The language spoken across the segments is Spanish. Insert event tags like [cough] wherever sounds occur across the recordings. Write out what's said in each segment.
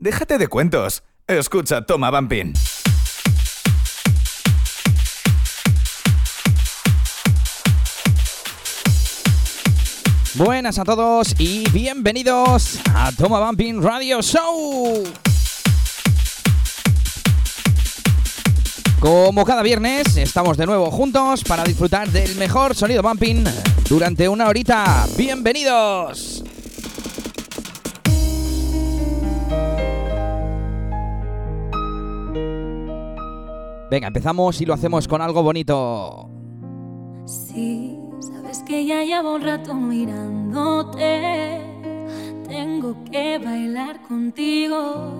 Déjate de cuentos. Escucha Toma Bumping. Buenas a todos y bienvenidos a Toma Bumping Radio Show. Como cada viernes, estamos de nuevo juntos para disfrutar del mejor sonido bumping durante una horita. ¡Bienvenidos! Venga, empezamos y lo hacemos con algo bonito. Sí, sabes que ya llevo un rato mirándote. Tengo que bailar contigo.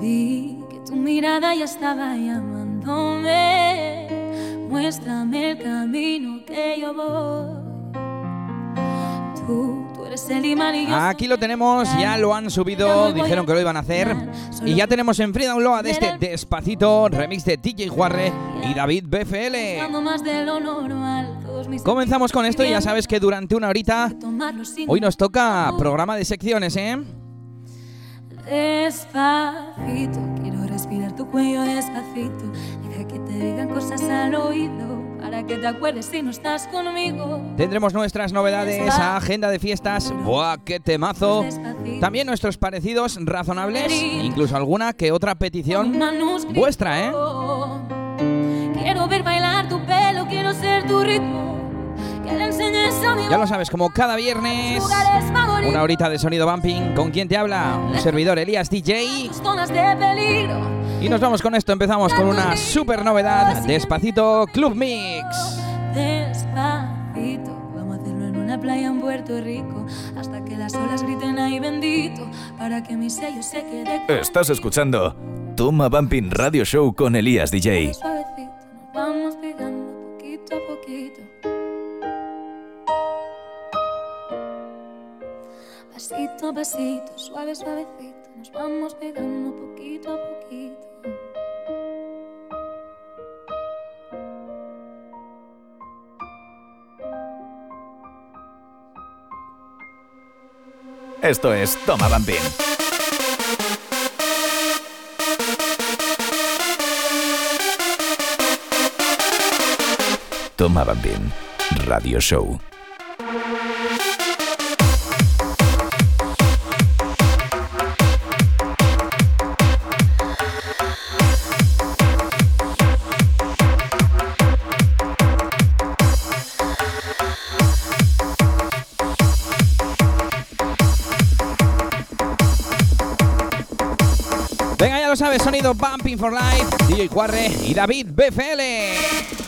Vi que tu mirada ya estaba llamándome. Muéstrame el camino que yo voy. Tú Aquí lo tenemos, ya lo han subido, dijeron que lo iban a hacer. Y ya tenemos en Frida Loa de este Despacito, remix de DJ Juarre y David BFL. Comenzamos con esto y ya sabes que durante una horita hoy nos toca programa de secciones, ¿eh? Despacito, quiero respirar tu cuello despacito. Deja que te digan cosas al oído para que te acuerdes si no estás conmigo. Tendremos nuestras novedades, agenda de fiestas, ¡buah, qué temazo! También nuestros parecidos razonables, incluso alguna que otra petición vuestra, ¿eh? Quiero ver bailar tu pelo, quiero ser tu ritmo. Ya lo sabes, como cada viernes, una horita de sonido bumping. ¿Con quién te habla? Un [laughs] servidor, Elías DJ. Y nos vamos con esto. Empezamos con una super novedad: Despacito Club Mix. Despacito, vamos a hacerlo en una playa en Puerto Rico. Hasta que las olas griten ahí bendito. Para que mi sello se quede. Estás escuchando Toma Bumping Radio Show con Elías DJ. Vamos pegando poquito a poquito. Esto es Toma Bambín. Toma Bambín, Radio Show. For Life, DJ Juarre y David BFL.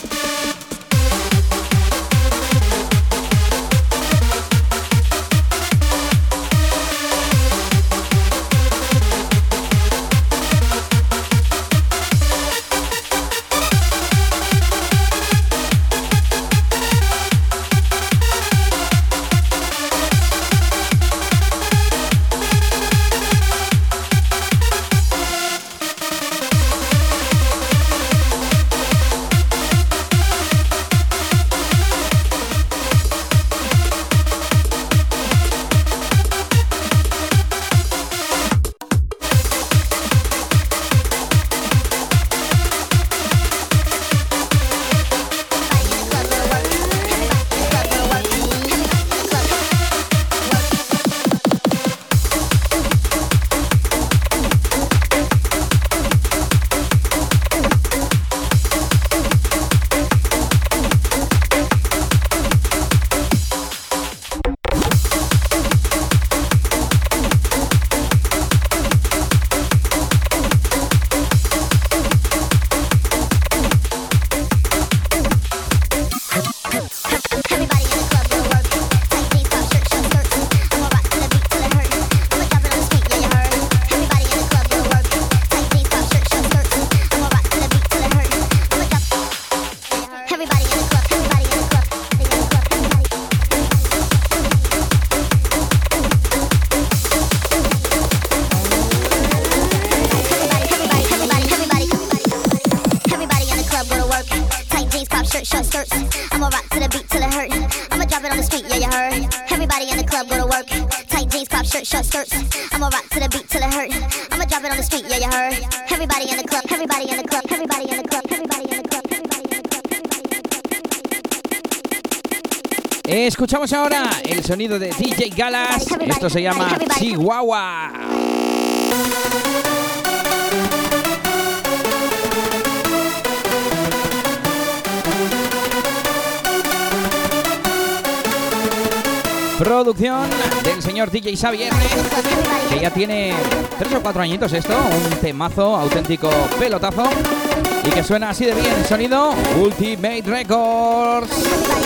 Escuchamos ahora el sonido de DJ Galas. Esto se llama Chihuahua. Producción del señor DJ Xavier, que ya tiene tres o cuatro añitos esto, un temazo, auténtico pelotazo, y que suena así de bien, sonido Ultimate Records.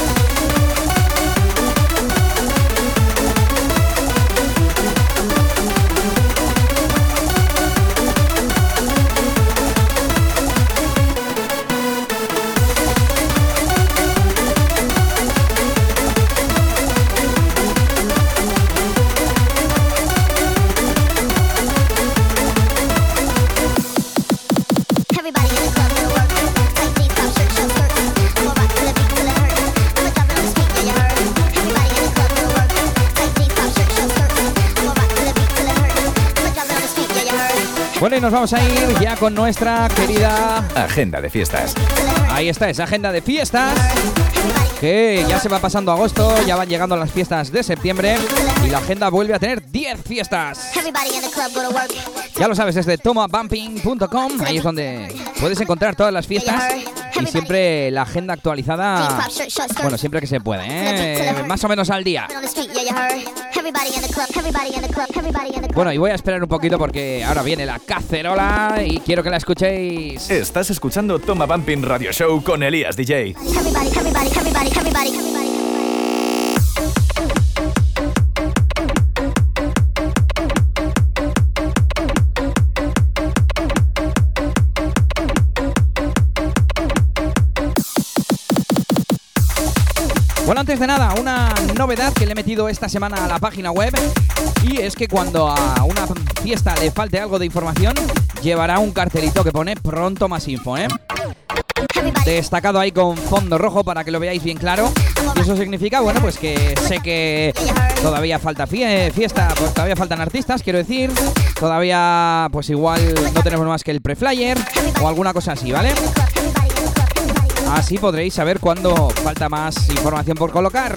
Bueno, y nos vamos a ir ya con nuestra querida agenda de fiestas. Ahí está, esa agenda de fiestas. Que ya se va pasando agosto, ya van llegando las fiestas de septiembre y la agenda vuelve a tener 10 fiestas. Ya lo sabes, desde tomabumping.com, ahí es donde puedes encontrar todas las fiestas y siempre la agenda actualizada, bueno, siempre que se puede, ¿eh? más o menos al día. Bueno, y voy a esperar un poquito porque ahora viene la cacerola y quiero que la escuchéis. Estás escuchando Toma Bumping Radio Show con Elías DJ. Bueno, antes de nada, una novedad que le he metido esta semana a la página web y es que cuando a una fiesta le falte algo de información, llevará un cartelito que pone pronto más info, ¿eh? Destacado ahí con fondo rojo para que lo veáis bien claro. Y eso significa, bueno, pues que sé que todavía falta fiesta, pues todavía faltan artistas, quiero decir. Todavía, pues igual no tenemos más que el pre-flyer o alguna cosa así, ¿vale? Así podréis saber cuándo falta más información por colocar.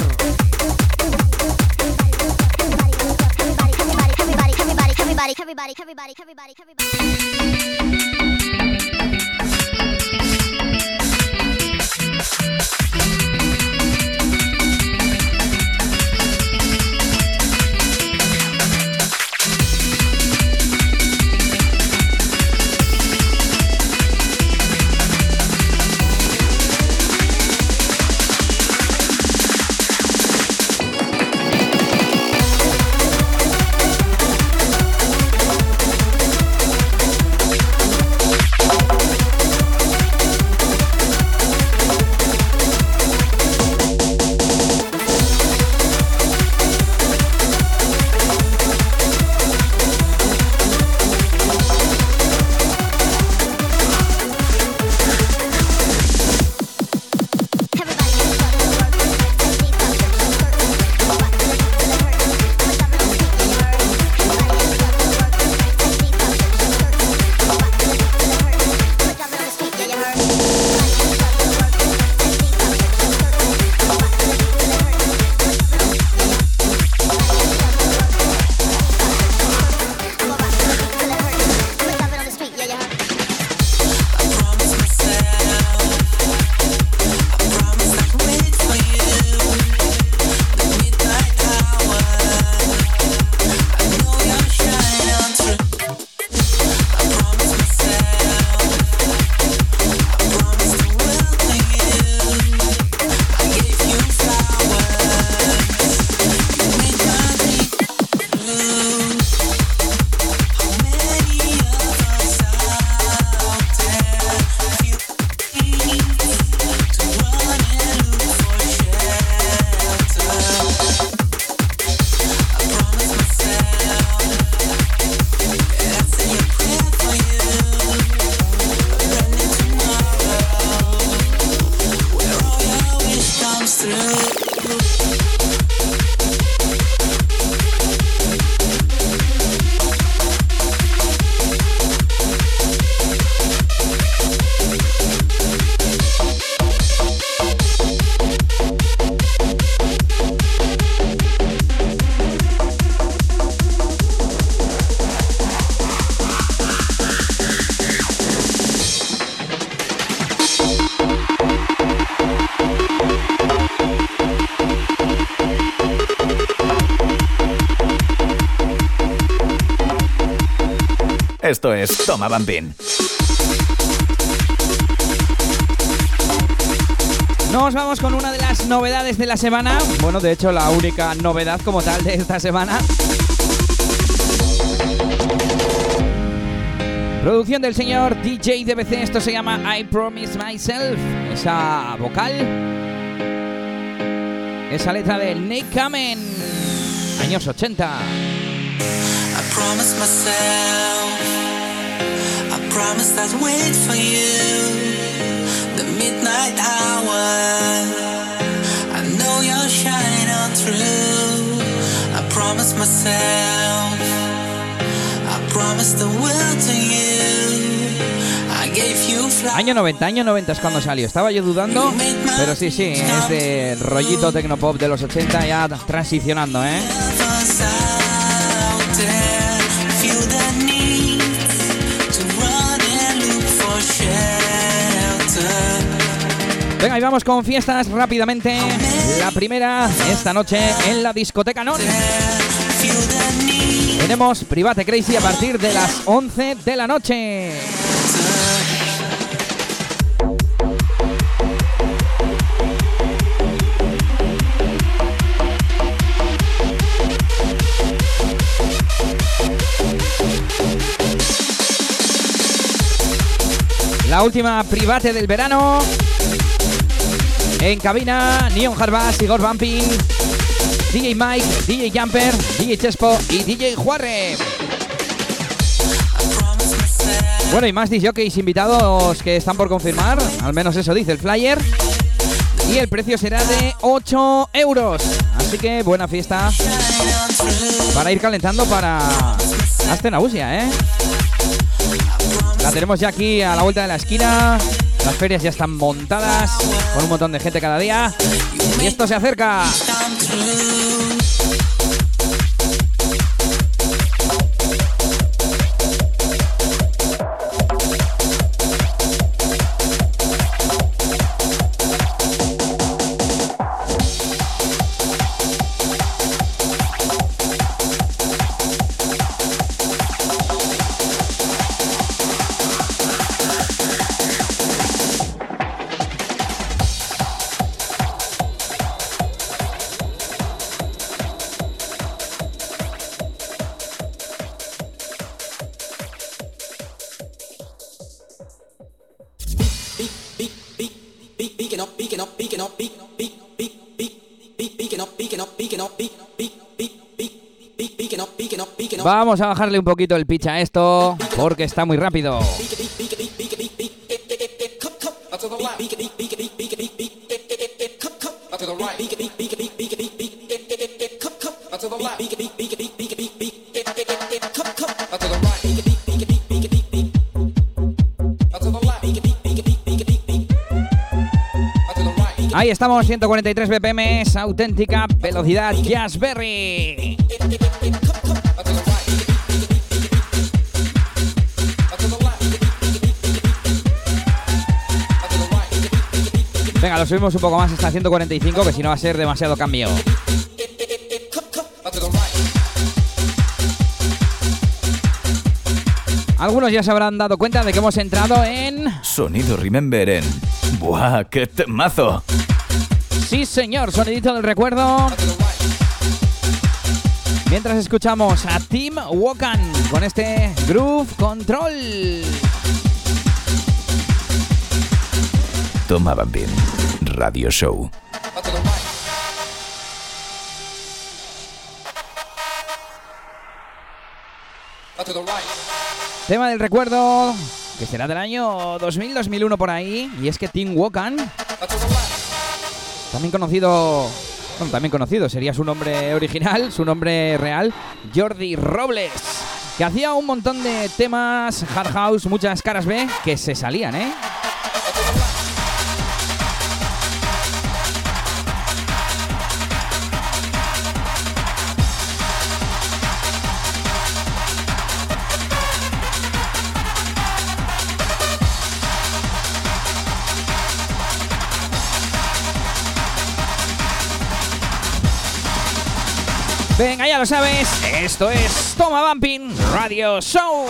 Esto es Toma Bambín. Nos vamos con una de las novedades de la semana. Bueno, de hecho, la única novedad como tal de esta semana. Producción del señor DJ DBC, esto se llama I Promise Myself. Esa vocal, esa letra de Nick Kamen, años 80. I promise myself, I promise I'd wait for you, the midnight hour. I know you'll shine on through. I promise myself, I promise the world to you. Año 90, año 90 es cuando salió. Estaba yo dudando, pero sí, sí, es de rollito tecnopop de los 80 ya transicionando, ¿eh? Venga, y vamos con fiestas rápidamente. La primera esta noche en la discoteca Non. Tenemos Private Crazy a partir de las 11 de la noche. La última private del verano. En cabina, Neon Harbas, Igor Bumping, DJ Mike, DJ Jumper, DJ Chespo y DJ Juarre. Bueno, y más DJs invitados que están por confirmar, al menos eso dice el flyer. Y el precio será de 8 euros. Así que buena fiesta para ir calentando para Astenabusia, ¿eh? La tenemos ya aquí a la vuelta de la esquina. Las ferias ya están montadas con un montón de gente cada día. Y esto se acerca. Vamos a bajarle un poquito el pitch a esto porque está muy rápido. Ahí estamos, 143 BPM, auténtica velocidad Jazzberry. Lo subimos un poco más hasta 145, que si no va a ser demasiado cambio. Algunos ya se habrán dado cuenta de que hemos entrado en... Sonido Remember en... ¡Buah, qué temazo! Sí, señor, sonidito del recuerdo. Mientras escuchamos a Tim Wokan con este Groove Control. Tomaban bien. Radio Show. Tema del recuerdo, que será del año 2000-2001 por ahí, y es que Tim Wokan, también conocido, también conocido, sería su nombre original, su nombre real, Jordi Robles, que hacía un montón de temas hard house, muchas caras B, que se salían, ¿eh? Venga, ya lo sabes, esto es Toma Bumping Radio Show.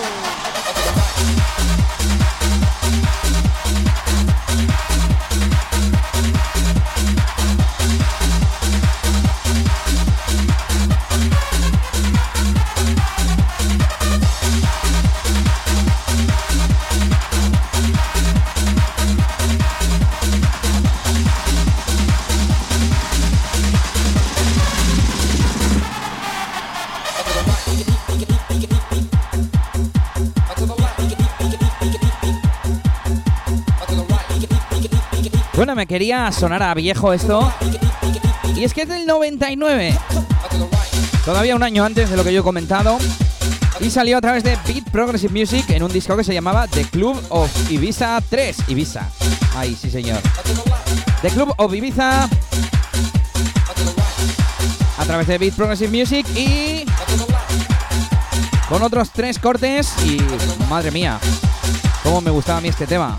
Me quería sonar a viejo esto. Y es que es del 99. Todavía un año antes de lo que yo he comentado. Y salió a través de Beat Progressive Music en un disco que se llamaba The Club of Ibiza 3. Ibiza. Ahí, sí, señor. The Club of Ibiza. A través de Beat Progressive Music y. Con otros tres cortes. Y. Madre mía. Cómo me gustaba a mí este tema.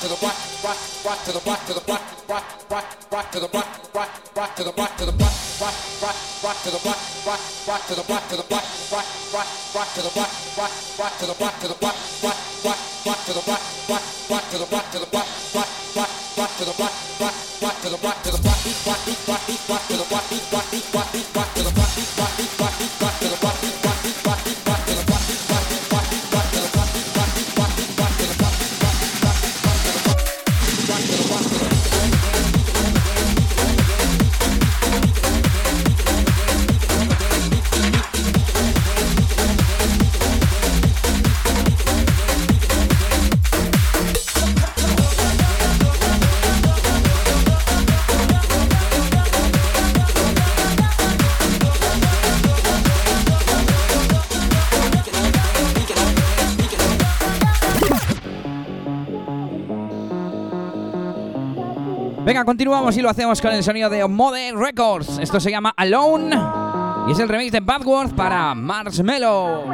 rock to the rock rock rock to the rock to the rock rock rock rock to the rock rock rock to the rock to the rock rock rock rock to the rock rock rock to the rock to the rock rock rock rock to the rock rock rock to the rock to the rock y lo hacemos con el sonido de Modern Records. Esto se llama Alone y es el remix de Badworth para Marshmello.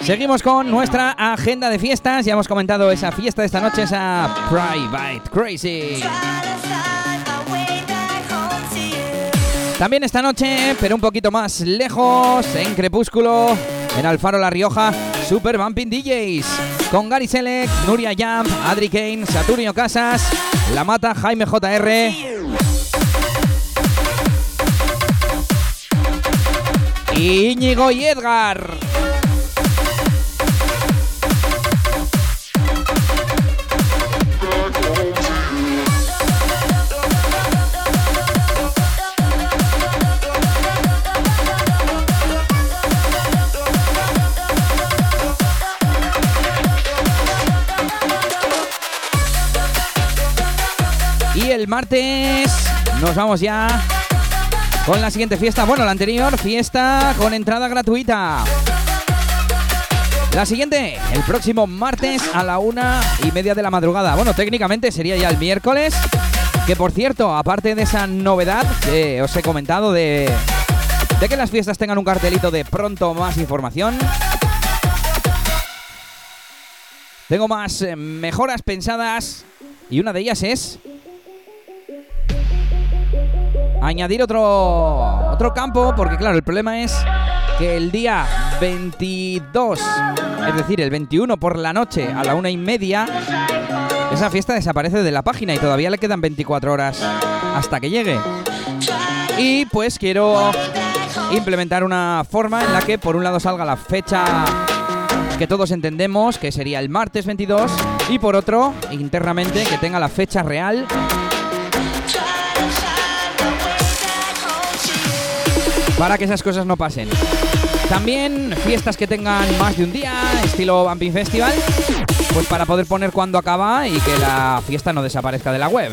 Seguimos con nuestra agenda de fiestas. Ya hemos comentado esa fiesta de esta noche, esa Private Crazy. También esta noche, pero un poquito más lejos, en Crepúsculo, en Alfaro La Rioja, Super Bumping DJs. Con Gary Selec, Nuria Jump, Adri Kane, Saturnio Casas, La Mata, Jaime JR. Íñigo y Edgar. Martes nos vamos ya con la siguiente fiesta. Bueno, la anterior fiesta con entrada gratuita. La siguiente, el próximo martes a la una y media de la madrugada. Bueno, técnicamente sería ya el miércoles. Que por cierto, aparte de esa novedad que os he comentado de, de que las fiestas tengan un cartelito de pronto más información, tengo más eh, mejoras pensadas y una de ellas es añadir otro, otro campo, porque claro, el problema es que el día 22, es decir, el 21 por la noche a la una y media, esa fiesta desaparece de la página y todavía le quedan 24 horas hasta que llegue. Y pues quiero implementar una forma en la que por un lado salga la fecha que todos entendemos, que sería el martes 22, y por otro, internamente, que tenga la fecha real para que esas cosas no pasen. También fiestas que tengan más de un día, estilo Bumping Festival, pues para poder poner cuándo acaba y que la fiesta no desaparezca de la web.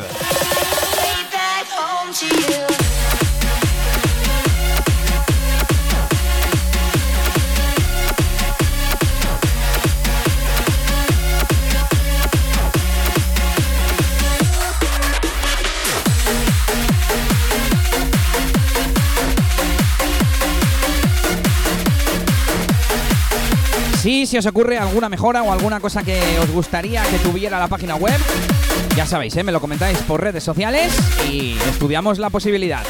Si os ocurre alguna mejora o alguna cosa que os gustaría que tuviera la página web, ya sabéis, ¿eh? me lo comentáis por redes sociales y estudiamos la posibilidad.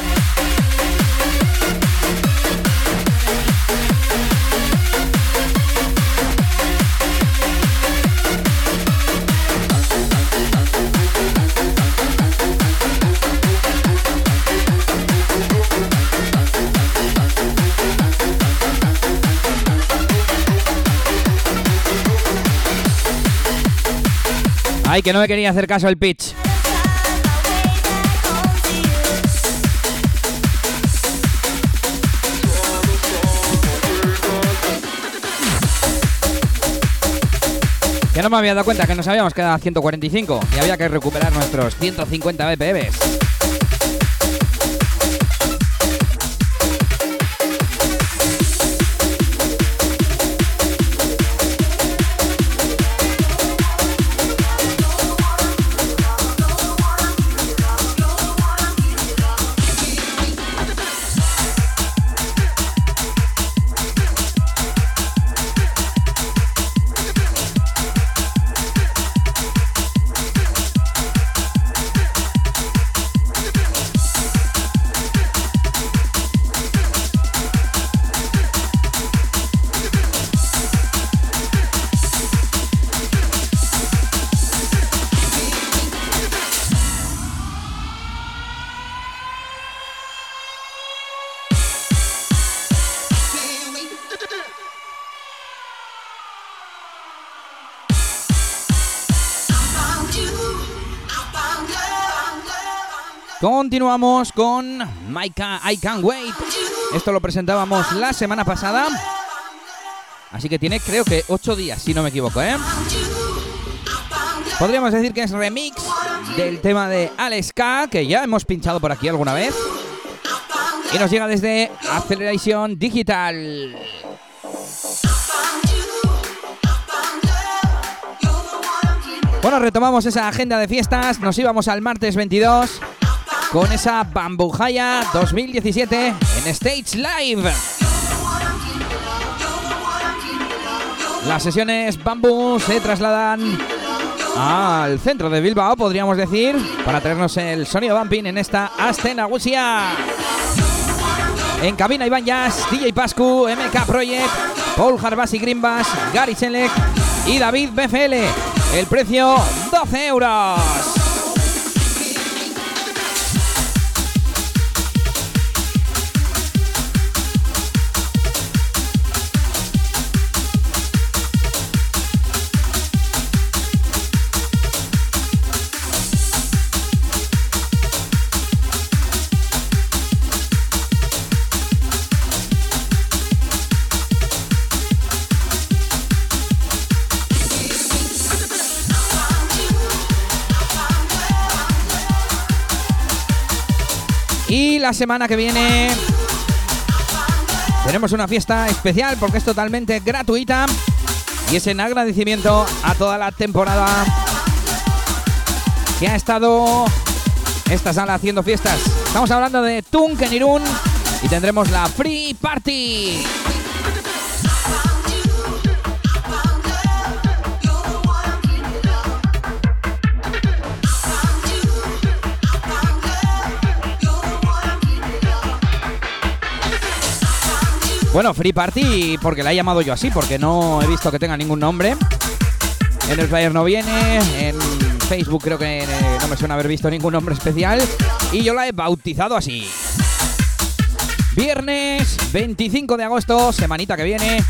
Ay, que no me quería hacer caso el pitch. Que no me había dado cuenta que nos habíamos quedado a 145 y había que recuperar nuestros 150 BPMs. Continuamos con Maika I Can't Wait. Esto lo presentábamos la semana pasada. Así que tiene creo que 8 días, si no me equivoco, ¿eh? Podríamos decir que es remix del tema de Alex K, que ya hemos pinchado por aquí alguna vez. Y nos llega desde Acceleration Digital. Bueno, retomamos esa agenda de fiestas. Nos íbamos al martes 22 con esa Bambujaya 2017 en Stage Live. Las sesiones Bamboo se trasladan al centro de Bilbao, podríamos decir, para traernos el sonido bumping en esta escena En cabina Iván Jazz, DJ Pascu, MK Project, Paul Harbasi Greenbass, Gary Selec y David BFL. El precio 12 euros. La semana que viene tenemos una fiesta especial porque es totalmente gratuita y es en agradecimiento a toda la temporada que ha estado esta sala haciendo fiestas. Estamos hablando de Tunkenirun y tendremos la Free Party. Bueno, Free Party porque la he llamado yo así, porque no he visto que tenga ningún nombre. En el flyer no viene, en Facebook creo que eh, no me suena haber visto ningún nombre especial y yo la he bautizado así. Viernes 25 de agosto, semanita que viene,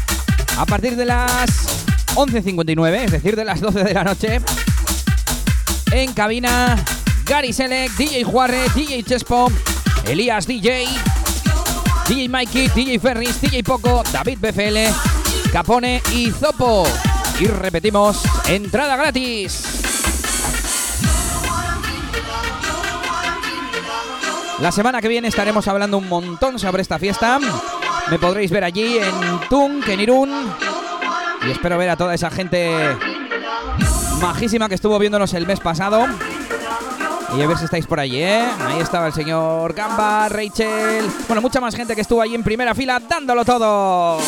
a partir de las 11.59, es decir, de las 12 de la noche, en cabina Gary Selec, DJ Juarre, DJ Chespo, Elías DJ, DJ Mikey, DJ Ferris, DJ Poco, David BFL, Capone y Zopo. Y repetimos, entrada gratis. La semana que viene estaremos hablando un montón sobre esta fiesta. Me podréis ver allí en Tung, en Irún. Y espero ver a toda esa gente majísima que estuvo viéndonos el mes pasado. Y a ver si estáis por allí, ¿eh? Ahí estaba el señor Gamba, Rachel. Bueno, mucha más gente que estuvo allí en primera fila dándolo todo.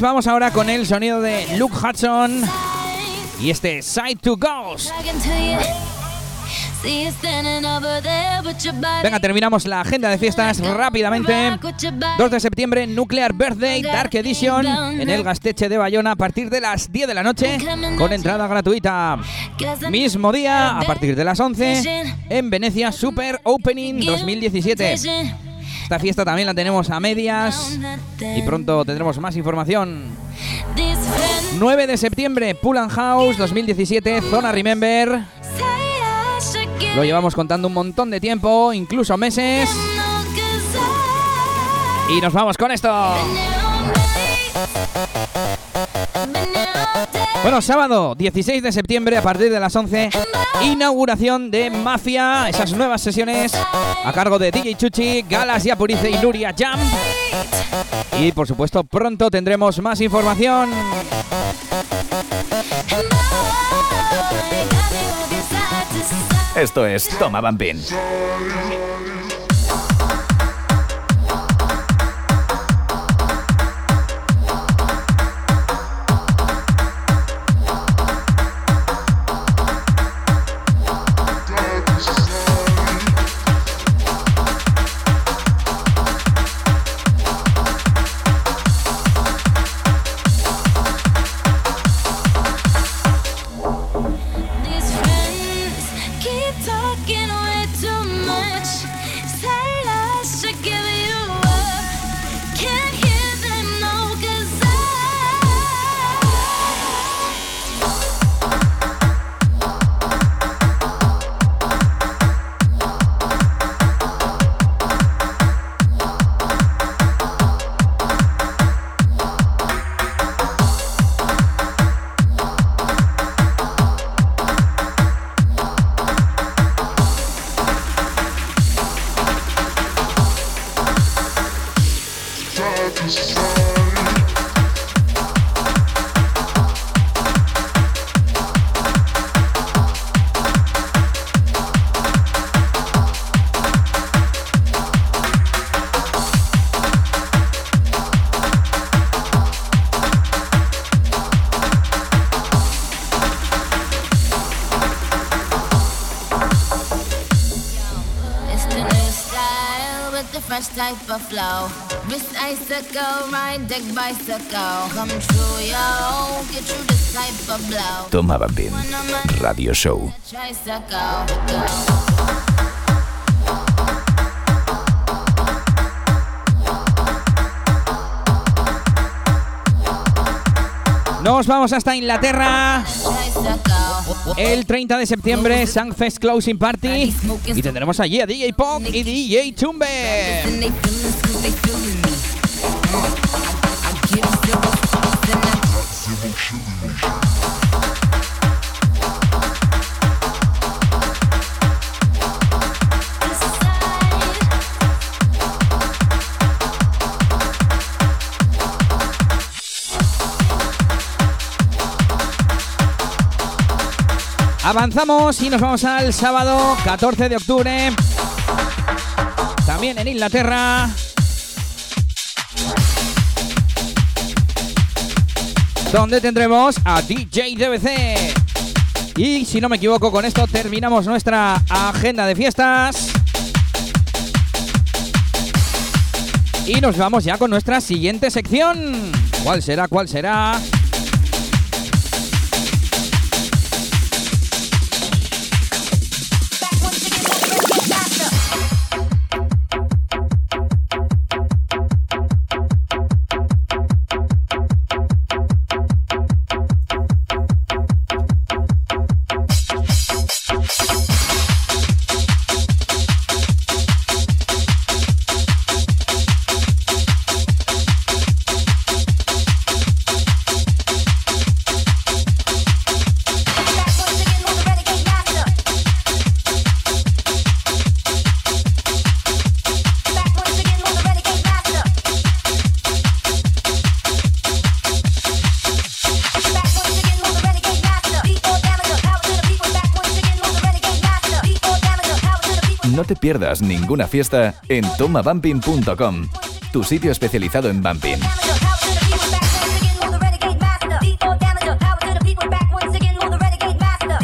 Vamos ahora con el sonido de Luke Hudson y este Side to Ghost. Venga, terminamos la agenda de fiestas rápidamente. 2 de septiembre, Nuclear Birthday Dark Edition en el Gasteche de Bayona a partir de las 10 de la noche con entrada gratuita. Mismo día, a partir de las 11, en Venecia Super Opening 2017. Esta fiesta también la tenemos a medias y pronto tendremos más información. 9 de septiembre, Pull House 2017, Zona Remember. Lo llevamos contando un montón de tiempo, incluso meses. Y nos vamos con esto. Bueno, sábado 16 de septiembre a partir de las 11, inauguración de Mafia, esas nuevas sesiones a cargo de DJ Chuchi, Galas Yapurice y Nuria Jam. Y por supuesto, pronto tendremos más información. Esto es Toma Bampin. Type of flow. Wrist icicle, ride deck bicycle. Come true, yo. Get through this type of blow. Tomaba bien. Radio Show. Nos vamos hasta Inglaterra. El 30 de septiembre, Sangfest Closing Party. Y tendremos allí a DJ Pop y DJ Tumbe. Avanzamos y nos vamos al sábado 14 de octubre. También en Inglaterra. Donde tendremos a DJ DBC. Y si no me equivoco, con esto terminamos nuestra agenda de fiestas. Y nos vamos ya con nuestra siguiente sección. ¿Cuál será? ¿Cuál será? Pierdas ninguna fiesta en tomabumping.com, tu sitio especializado en bumping.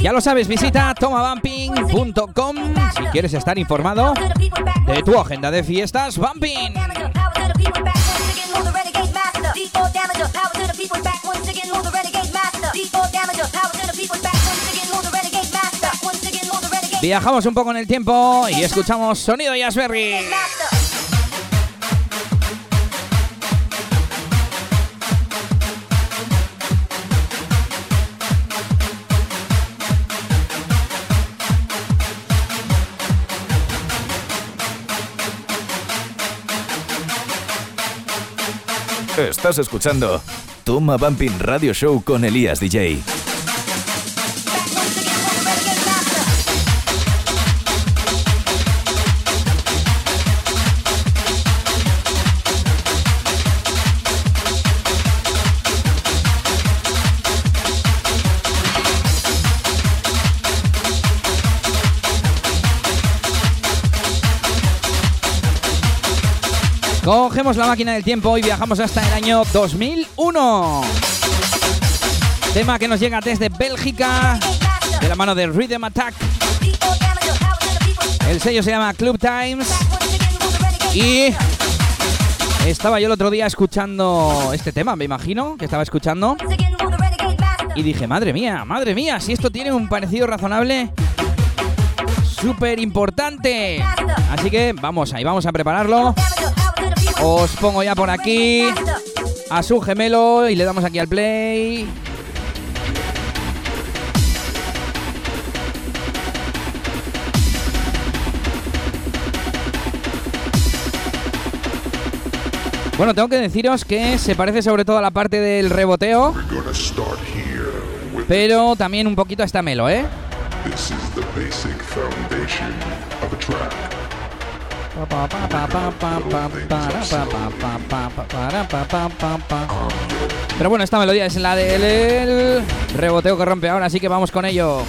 Ya lo sabes, visita tomabumping.com si quieres estar informado de tu agenda de fiestas bumping. Viajamos un poco en el tiempo y escuchamos sonido Jazzberry. Estás escuchando Toma Bumping Radio Show con Elías DJ. La máquina del tiempo y viajamos hasta el año 2001. Tema que nos llega desde Bélgica, de la mano de Rhythm Attack. El sello se llama Club Times. Y estaba yo el otro día escuchando este tema, me imagino, que estaba escuchando. Y dije, madre mía, madre mía, si esto tiene un parecido razonable, súper importante. Así que vamos ahí, vamos a prepararlo. Os pongo ya por aquí a su gemelo y le damos aquí al play. Bueno, tengo que deciros que se parece sobre todo a la parte del reboteo, pero también un poquito a esta melo, ¿eh? Pero bueno, esta melodía es la del reboteo que rompe ahora, así que vamos con ello.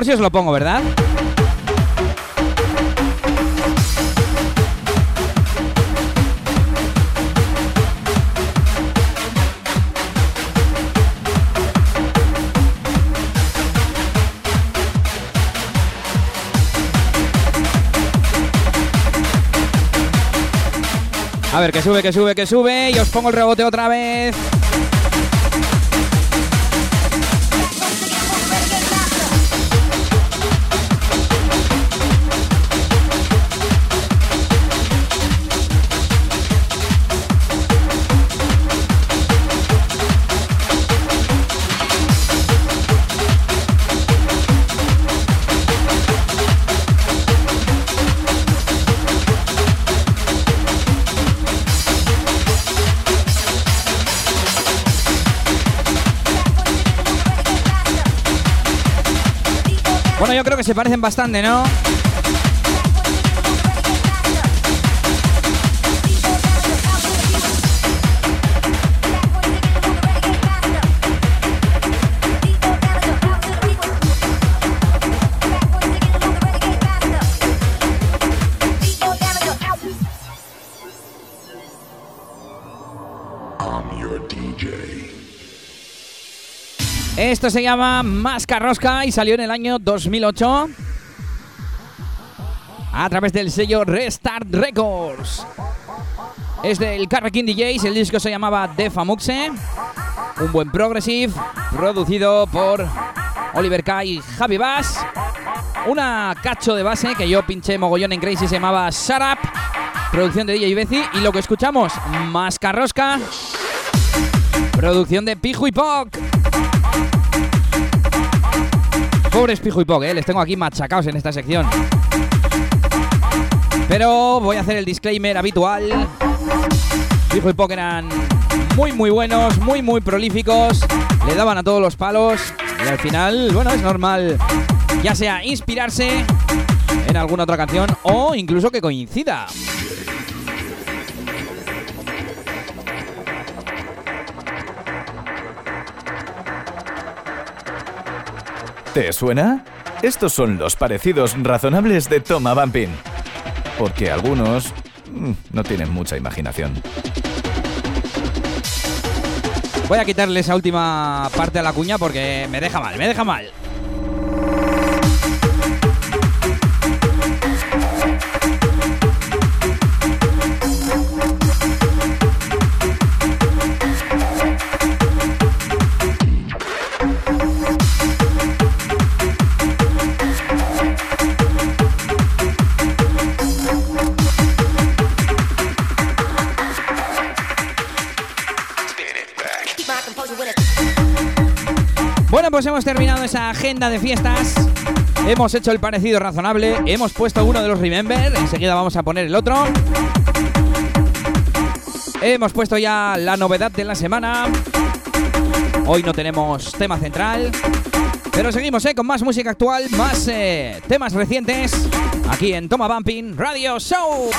Mejor si os lo pongo, ¿verdad? A ver, que sube, que sube, que sube. Y os pongo el rebote otra vez. Se parecen bastante, ¿no? Esto se llama Mascarrosca y salió en el año 2008 a través del sello Restart Records. Es del King DJs, el disco se llamaba Defamuxe, un buen progressive producido por Oliver K y Javi Bass. Una cacho de base que yo pinché mogollón en Crazy se llamaba Shut Up, producción de DJ Bezi. Y lo que escuchamos, Mascarrosca, producción de Pijo y. Pobres Pijo y Pog, ¿eh? les tengo aquí machacados en esta sección. Pero voy a hacer el disclaimer habitual. Pijo y Pog eran muy muy buenos, muy muy prolíficos, le daban a todos los palos y al final, bueno, es normal ya sea inspirarse en alguna otra canción o incluso que coincida. ¿Te suena? Estos son los parecidos razonables de Toma Bumping. Porque algunos mm, no tienen mucha imaginación. Voy a quitarle esa última parte a la cuña porque me deja mal, me deja mal. Agenda de fiestas. Hemos hecho el parecido razonable. Hemos puesto uno de los Remember. Enseguida vamos a poner el otro. Hemos puesto ya la novedad de la semana. Hoy no tenemos tema central. Pero seguimos ¿eh? con más música actual, más eh, temas recientes. Aquí en Toma Bumping Radio Show.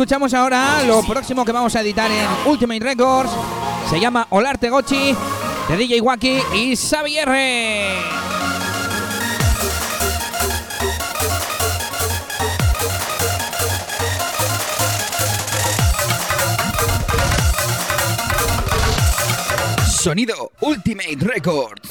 Escuchamos ahora lo próximo que vamos a editar en Ultimate Records. Se llama Olarte Gochi de DJ Wacky y Xavier. Sonido Ultimate Records.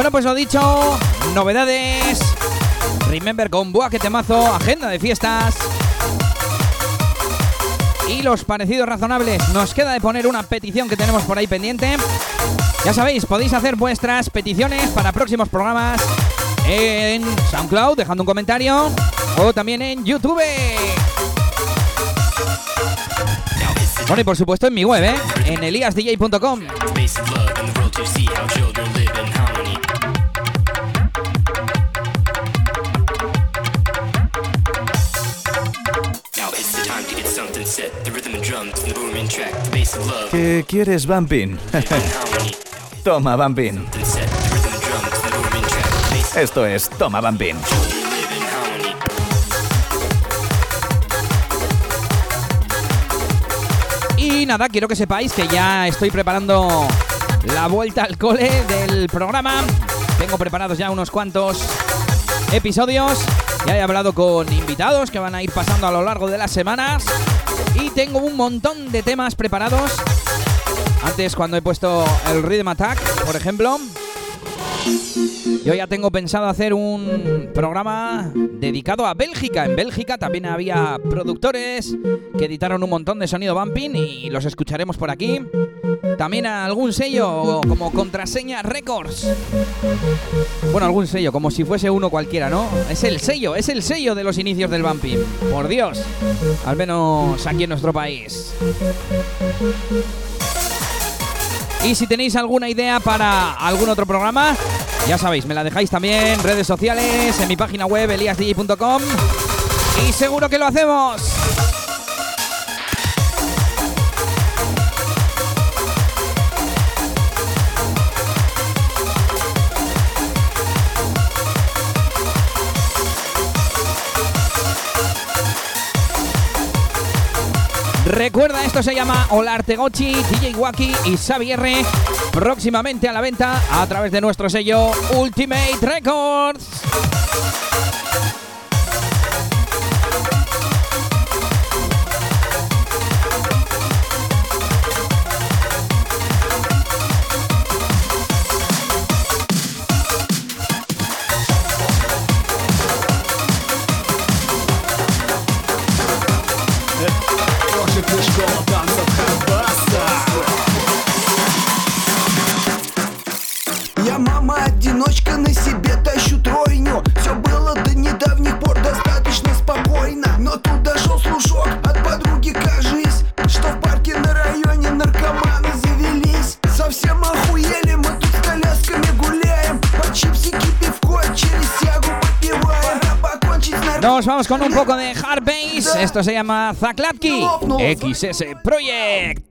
Bueno, pues lo dicho, novedades. Remember con Buah, temazo, agenda de fiestas. Y los parecidos razonables. Nos queda de poner una petición que tenemos por ahí pendiente. Ya sabéis, podéis hacer vuestras peticiones para próximos programas en SoundCloud, dejando un comentario, o también en YouTube. Bueno, y por supuesto en mi web, ¿eh? en eliasdj.com. ¿Qué quieres, Bumping? [laughs] Toma, Bumping. Esto es Toma, Bumping. Y nada, quiero que sepáis que ya estoy preparando la vuelta al cole del programa. Tengo preparados ya unos cuantos episodios Ya he hablado con invitados que van a ir pasando a lo largo de las semanas. Y tengo un montón de temas preparados. Antes cuando he puesto el Rhythm Attack, por ejemplo, yo ya tengo pensado hacer un programa dedicado a Bélgica. En Bélgica también había productores que editaron un montón de sonido bumping y los escucharemos por aquí. También algún sello como Contraseña Records. Bueno, algún sello, como si fuese uno cualquiera, ¿no? Es el sello, es el sello de los inicios del bumping. Por Dios. Al menos aquí en nuestro país. Y si tenéis alguna idea para algún otro programa, ya sabéis, me la dejáis también en redes sociales, en mi página web eliasdj.com y seguro que lo hacemos. Recuerda, esto se llama Olartegochi, DJ Waki y Xavier próximamente a la venta a través de nuestro sello Ultimate Records. Nos vamos con un poco de hard bass. Esto se llama Zaklatki XS Project.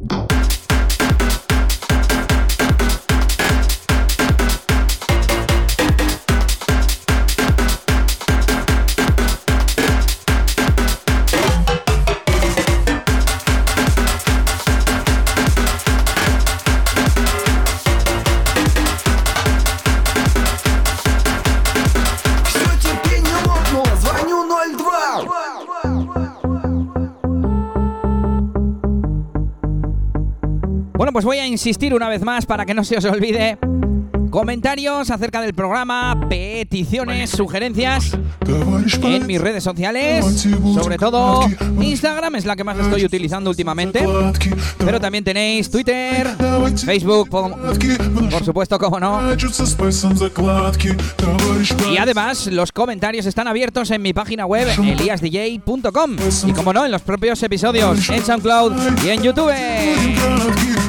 Pues voy a insistir una vez más para que no se os olvide. Comentarios acerca del programa, peticiones, sugerencias en mis redes sociales, sobre todo Instagram es la que más estoy utilizando últimamente, pero también tenéis Twitter, Facebook, por, supuesto, como no. Y además los comentarios están abiertos en mi página web eliasdj.com y como no, en los propios episodios en SoundCloud y en YouTube.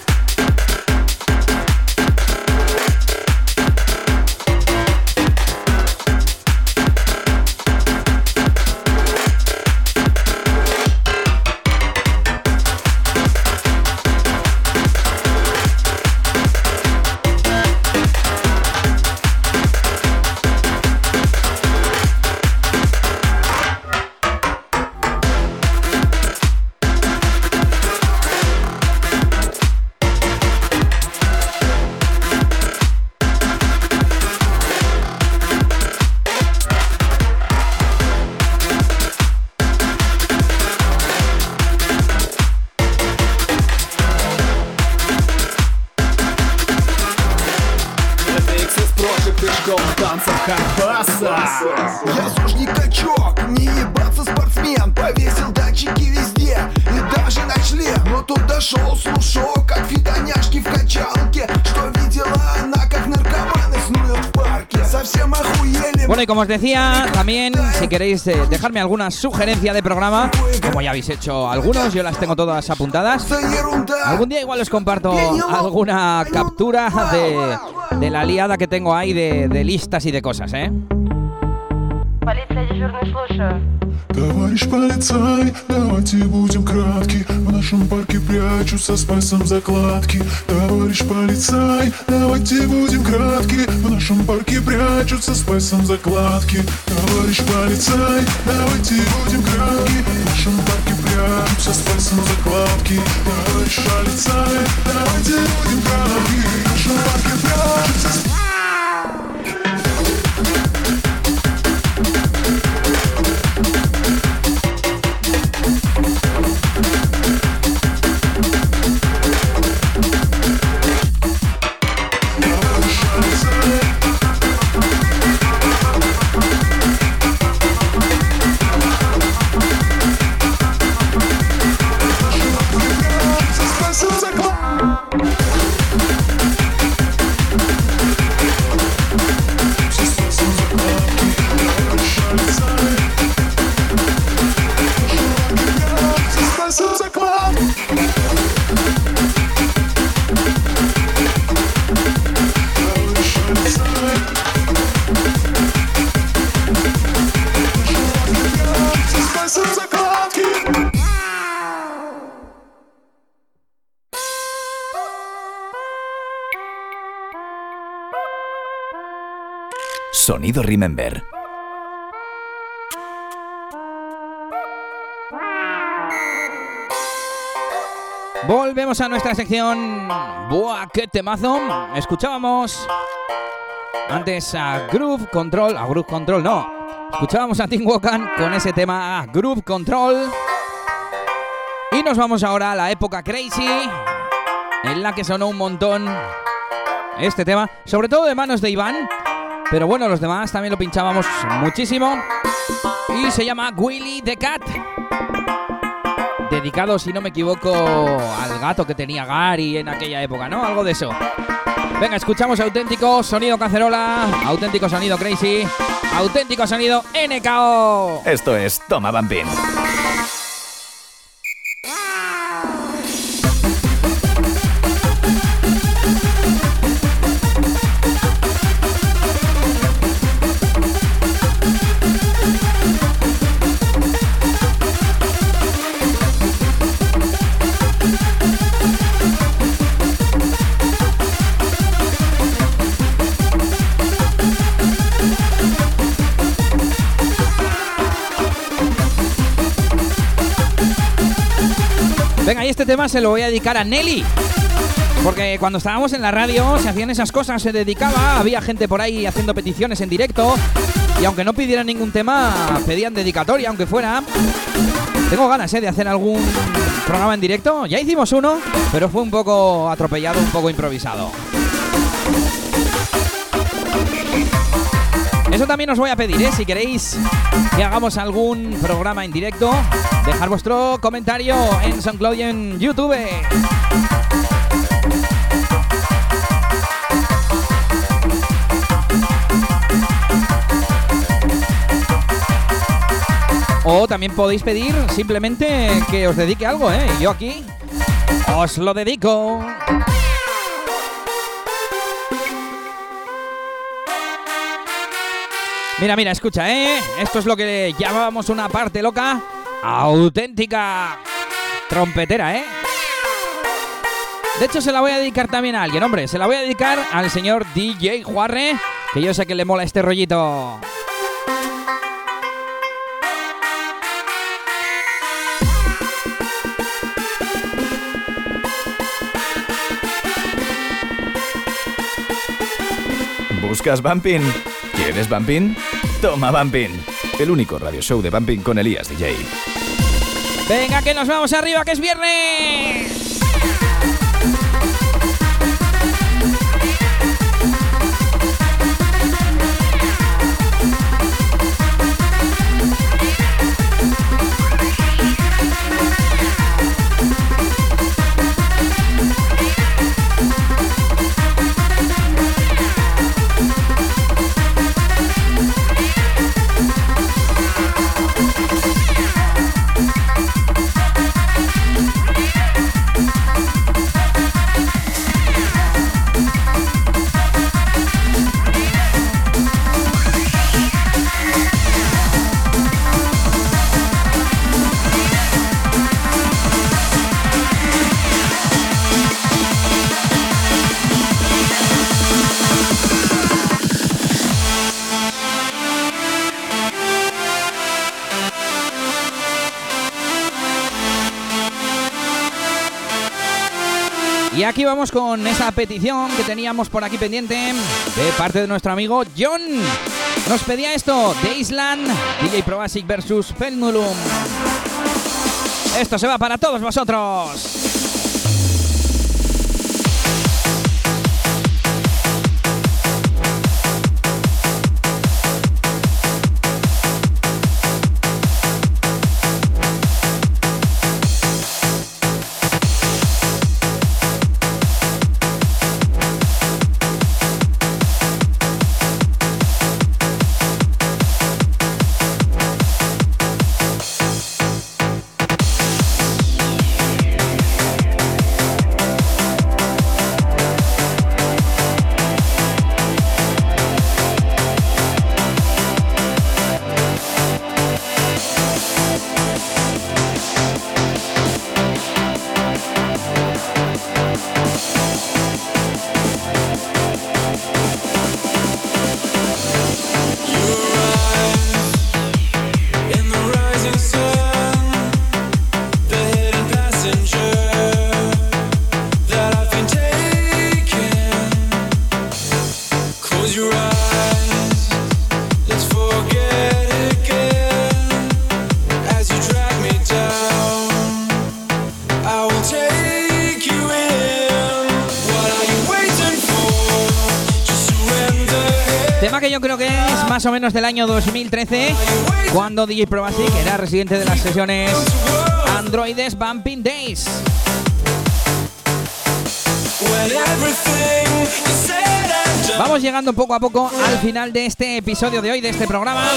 Como os decía, también si queréis eh, dejarme alguna sugerencia de programa, como ya habéis hecho algunos, yo las tengo todas apuntadas. Algún día igual os comparto alguna captura de, la liada que tengo ahí de, de listas y de cosas, ¿eh? Товарищ полицай, давайте будем кратки. В нашем парке прячутся спайсом закладки. Товарищ полицай, давайте будем кратки. В нашем парке прячутся спайсом закладки. Товарищ полицай, давайте будем кратки. В нашем парке прячутся спайсом закладки. Товарищ полицай, давайте будем кратки. В нашем парке прячутся Sonido Remember. Volvemos a nuestra sección. ¡Buah, qué temazo! Escuchábamos antes a Groove Control. A Groove Control, no. Escuchábamos a Tim Wokan con ese tema Groove Control. Y nos vamos ahora a la época Crazy, en la que sonó un montón este tema, sobre todo de manos de Iván. Pero bueno, los demás también lo pinchábamos muchísimo. Y se llama Willy the Cat dedicado, si no me equivoco, al gato que tenía Gary en aquella época, ¿no? Algo de eso. Venga, escuchamos auténtico sonido cacerola, auténtico sonido crazy, auténtico sonido NKO. Esto es Toma Bambín. Este tema se lo voy a dedicar a Nelly. Porque cuando estábamos en la radio se hacían esas cosas, se dedicaba, había gente por ahí haciendo peticiones en directo. Y aunque no pidieran ningún tema, pedían dedicatoria, aunque fuera. Tengo ganas ¿eh? de hacer algún programa en directo. Ya hicimos uno, pero fue un poco atropellado, un poco improvisado. Eso también os voy a pedir, ¿eh? si queréis que hagamos algún programa en directo, dejar vuestro comentario en SoundCloud y en YouTube. O también podéis pedir simplemente que os dedique algo, ¿eh? Yo aquí os lo dedico. Mira, mira, escucha, ¿eh? Esto es lo que llamábamos una parte loca, auténtica trompetera, ¿eh? De hecho, se la voy a dedicar también a alguien, hombre. Se la voy a dedicar al señor DJ Juarre, que yo sé que le mola este rollito. ¿Buscas Bumping? ¿Quieres Bumping? Toma Bumping. El único radio show de Bumping con Elías DJ. Venga, que nos vamos arriba, que es viernes. Aquí vamos con esa petición que teníamos por aquí pendiente de parte de nuestro amigo John. Nos pedía esto de Island, DJ Pro Basic versus Pendulum. Esto se va para todos vosotros. Más o menos del año 2013, cuando DJ Probasic era residente de las sesiones Androides Bumping Days. Vamos llegando poco a poco al final de este episodio de hoy, de este programa.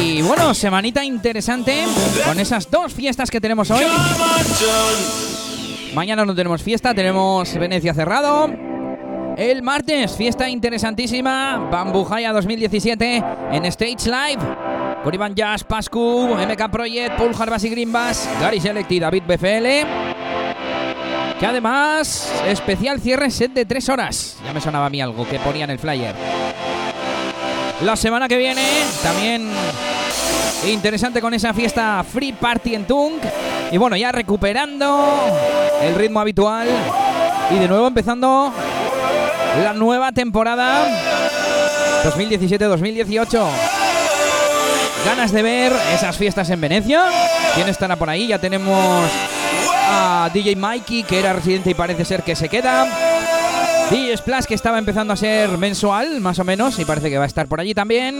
Y bueno, semanita interesante con esas dos fiestas que tenemos hoy. Mañana no tenemos fiesta, tenemos Venecia cerrado. El martes, fiesta interesantísima, Bambujaya 2017 en Stage Live. Con Iván Jazz, Pascu, MK Project, Paul Harbas y Grimbas, Gary Select y David BFL. Que además, especial cierre set de 3 horas. Ya me sonaba a mí algo que ponía en el flyer. La semana que viene, también interesante con esa fiesta Free Party en Tunk. Y bueno, ya recuperando el ritmo habitual. Y de nuevo empezando la nueva temporada 2017-2018. Ganas de ver esas fiestas en Venecia. ¿Quién estará por ahí? Ya tenemos a DJ Mikey, que era residente y parece ser que se queda. DJ Splash, que estaba empezando a ser mensual, más o menos, y parece que va a estar por allí también.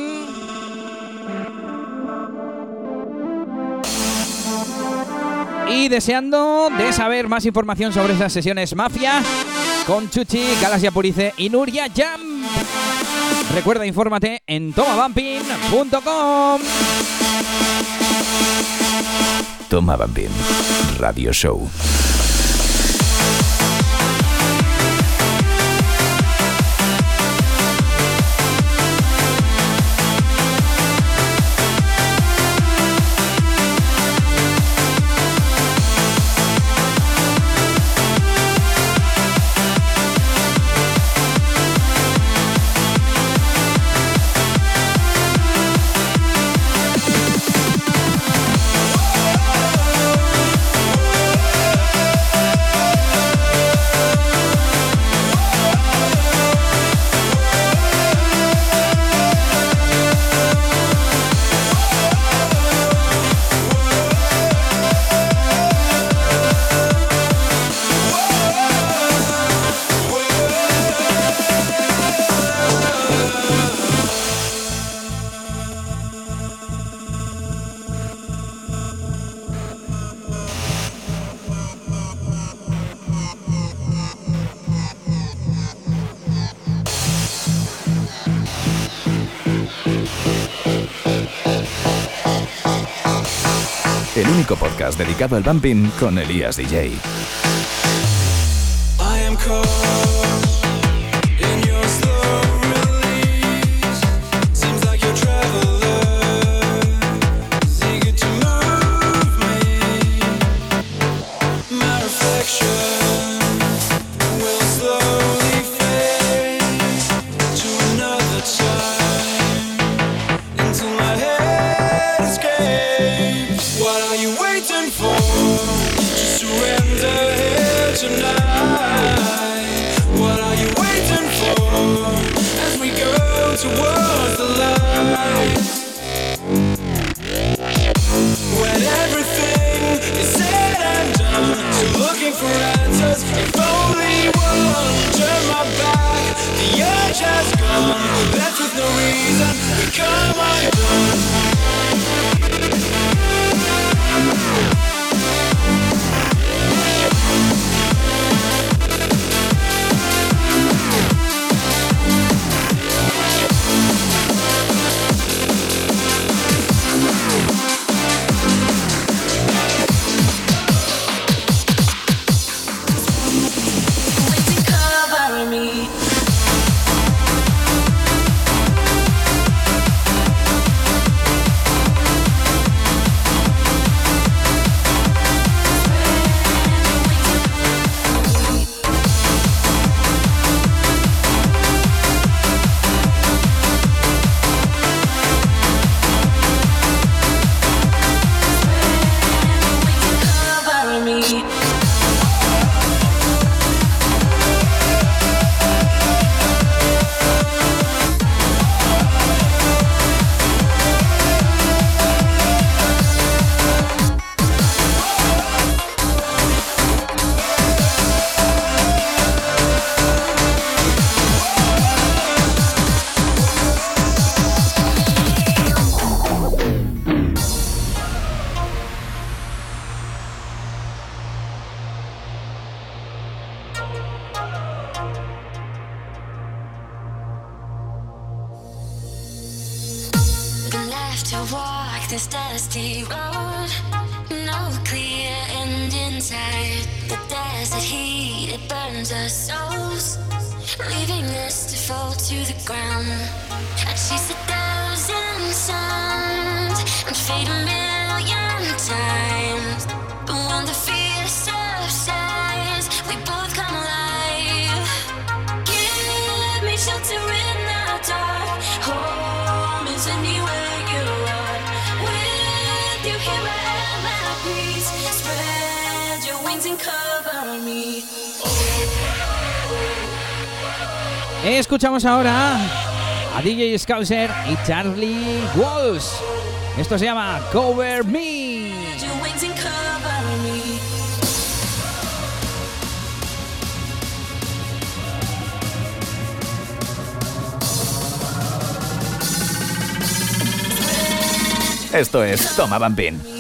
Y deseando de saber más información sobre esas sesiones Mafia, con Chuchi, Galaxia Purice y Nuria Jam. Recuerda, infórmate en tomabumping.com. Toma Radio Show. Podcast dedicado al bumping con Elías DJ. escuchamos ahora a DJ Scouser y Charlie Walsh. Esto se llama Cover Me. Esto es Toma Bampin.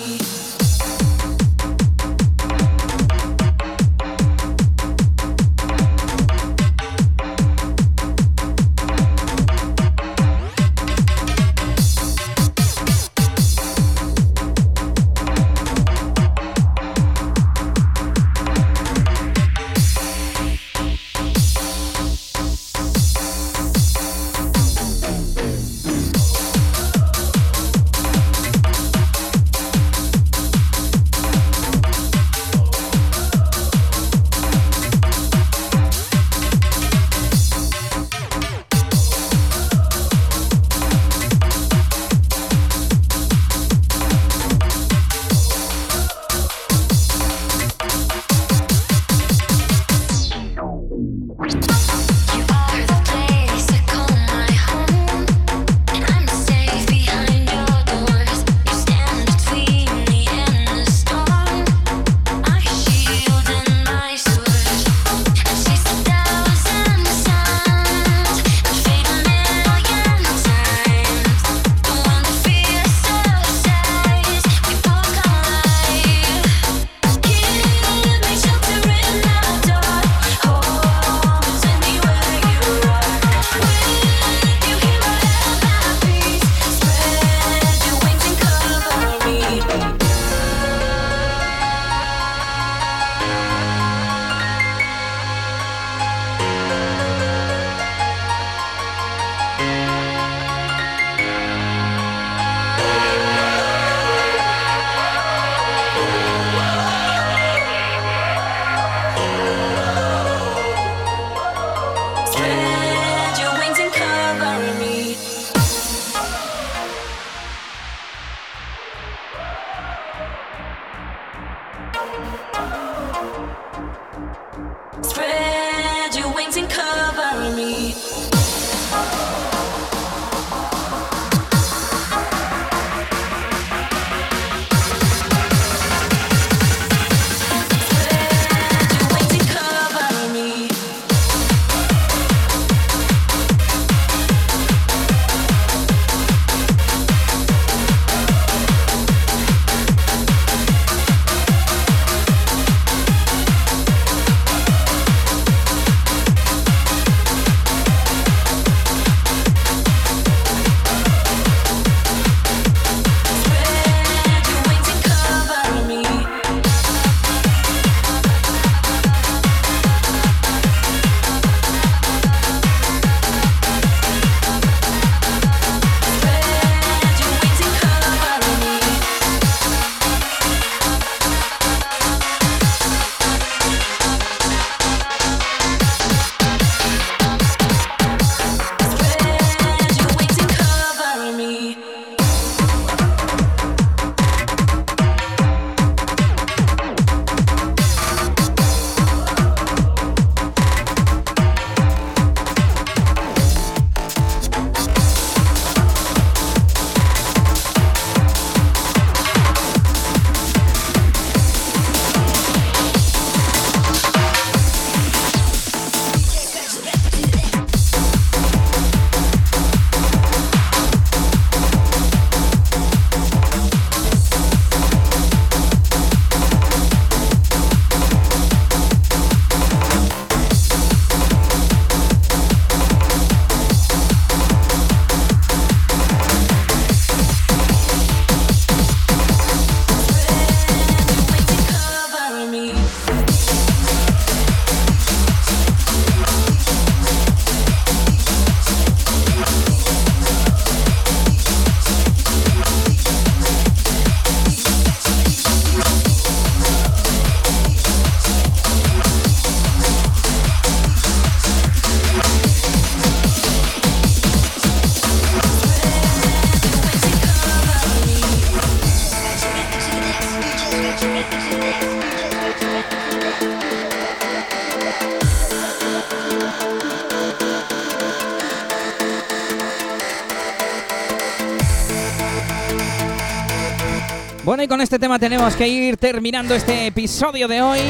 Bueno, y con este tema tenemos que ir terminando este episodio de hoy.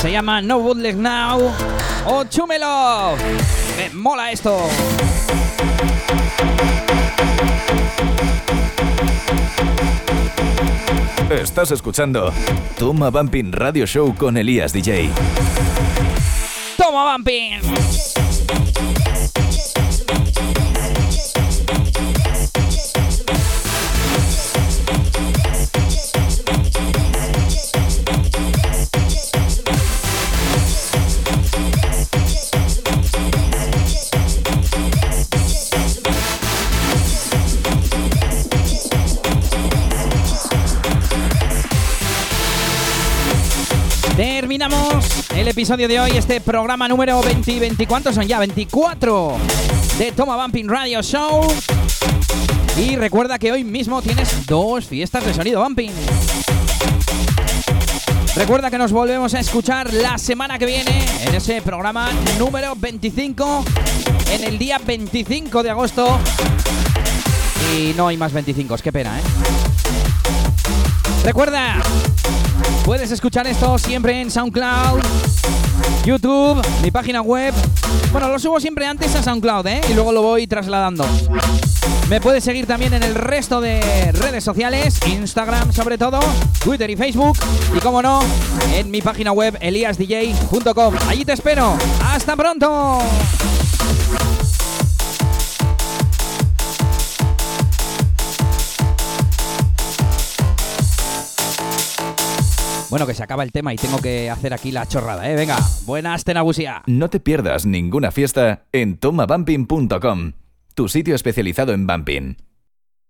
Se llama No Bootleg Now o Chúmelo. Me mola esto. Estás escuchando Toma Bumping Radio Show con Elías DJ. Toma Bumping. El episodio de hoy, este programa número 20, 20 ¿cuántos son ya? 24 de Toma Bumping Radio Show. Y recuerda que hoy mismo tienes dos fiestas de sonido bumping. Recuerda que nos volvemos a escuchar la semana que viene en ese programa número 25, en el día 25 de agosto. Y no hay más 25, qué pena, ¿eh? Recuerda, Puedes escuchar esto siempre en SoundCloud, YouTube, mi página web. Bueno, lo subo siempre antes a SoundCloud, ¿eh? Y luego lo voy trasladando. Me puedes seguir también en el resto de redes sociales, Instagram sobre todo, Twitter y Facebook. Y como no, en mi página web eliasdj.com. Allí te espero. ¡Hasta pronto! Bueno, que se acaba el tema y tengo que hacer aquí la chorrada, ¿eh? Venga, buenas, Tenabusia. No te pierdas ninguna fiesta en tomabumping.com, tu sitio especializado en bumping.